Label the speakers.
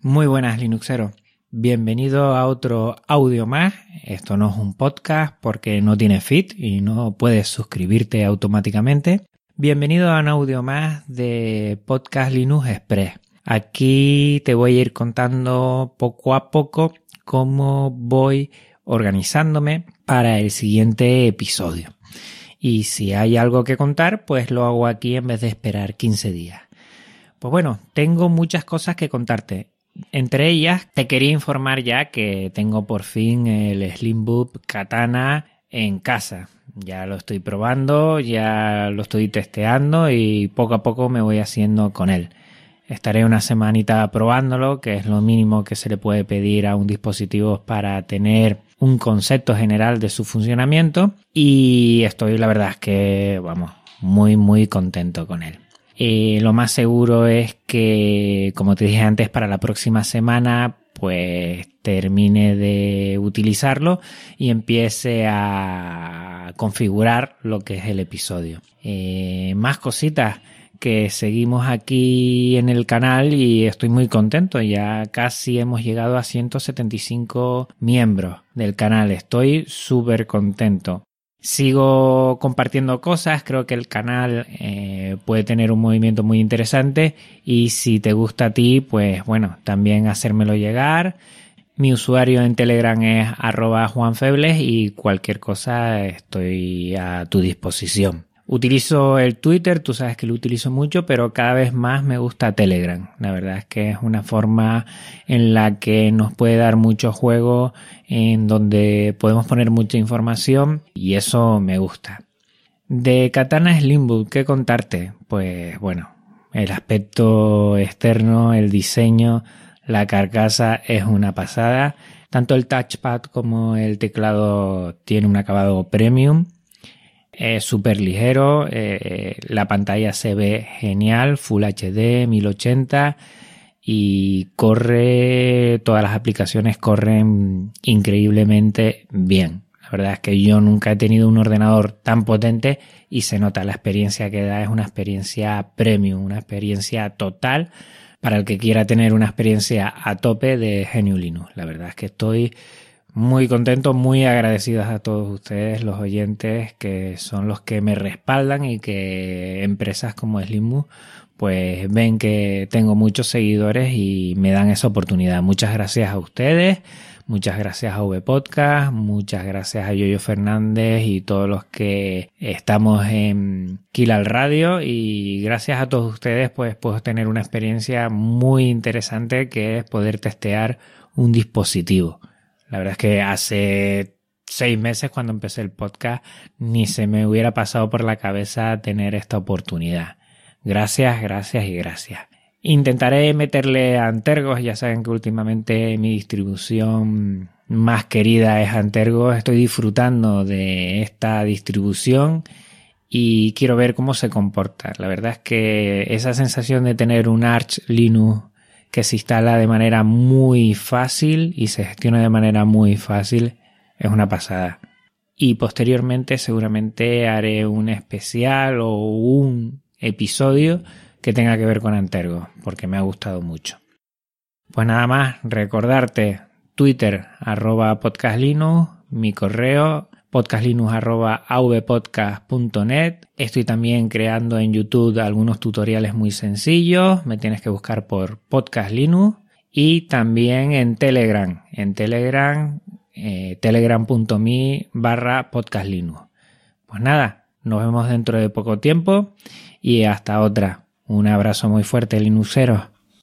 Speaker 1: Muy buenas Linuxeros. Bienvenido a otro audio más. Esto no es un podcast porque no tiene feed y no puedes suscribirte automáticamente. Bienvenido a un audio más de Podcast Linux Express. Aquí te voy a ir contando poco a poco cómo voy organizándome para el siguiente episodio. Y si hay algo que contar, pues lo hago aquí en vez de esperar 15 días. Pues bueno, tengo muchas cosas que contarte. Entre ellas, te quería informar ya que tengo por fin el Slimbook Katana en casa. Ya lo estoy probando, ya lo estoy testeando y poco a poco me voy haciendo con él. Estaré una semanita probándolo, que es lo mínimo que se le puede pedir a un dispositivo para tener un concepto general de su funcionamiento y estoy la verdad que vamos muy muy contento con él. Eh, lo más seguro es que, como te dije antes, para la próxima semana pues termine de utilizarlo y empiece a configurar lo que es el episodio. Eh, más cositas que seguimos aquí en el canal y estoy muy contento. Ya casi hemos llegado a 175 miembros del canal. Estoy súper contento. Sigo compartiendo cosas, creo que el canal eh, puede tener un movimiento muy interesante y si te gusta a ti, pues bueno, también hacérmelo llegar. Mi usuario en Telegram es arroba juanfebles y cualquier cosa estoy a tu disposición. Utilizo el Twitter, tú sabes que lo utilizo mucho, pero cada vez más me gusta Telegram. La verdad es que es una forma en la que nos puede dar mucho juego, en donde podemos poner mucha información y eso me gusta. De Katana Slimbook, ¿qué contarte? Pues bueno, el aspecto externo, el diseño, la carcasa es una pasada. Tanto el touchpad como el teclado tiene un acabado premium es súper ligero, eh, la pantalla se ve genial, Full HD, 1080 y corre, todas las aplicaciones corren increíblemente bien. La verdad es que yo nunca he tenido un ordenador tan potente y se nota la experiencia que da, es una experiencia premium, una experiencia total para el que quiera tener una experiencia a tope de GNU Linux. La verdad es que estoy muy contentos, muy agradecidos a todos ustedes, los oyentes, que son los que me respaldan y que empresas como Slimu pues ven que tengo muchos seguidores y me dan esa oportunidad. Muchas gracias a ustedes, muchas gracias a V Podcast, muchas gracias a Yoyo Fernández y todos los que estamos en Kilal Radio y gracias a todos ustedes pues puedo tener una experiencia muy interesante que es poder testear un dispositivo. La verdad es que hace seis meses cuando empecé el podcast ni se me hubiera pasado por la cabeza tener esta oportunidad. Gracias, gracias y gracias. Intentaré meterle a Antergos, ya saben que últimamente mi distribución más querida es Antergos, estoy disfrutando de esta distribución y quiero ver cómo se comporta. La verdad es que esa sensación de tener un Arch Linux que se instala de manera muy fácil y se gestiona de manera muy fácil. Es una pasada. Y posteriormente seguramente haré un especial o un episodio que tenga que ver con Antergo, porque me ha gustado mucho. Pues nada más, recordarte Twitter arroba podcastlinux, mi correo podcastlinux.avpodcast.net. Estoy también creando en YouTube algunos tutoriales muy sencillos. Me tienes que buscar por Podcast Linux. Y también en Telegram. En Telegram, eh, telegram.me barra Podcast Linux. Pues nada, nos vemos dentro de poco tiempo y hasta otra. Un abrazo muy fuerte, Linuxeros.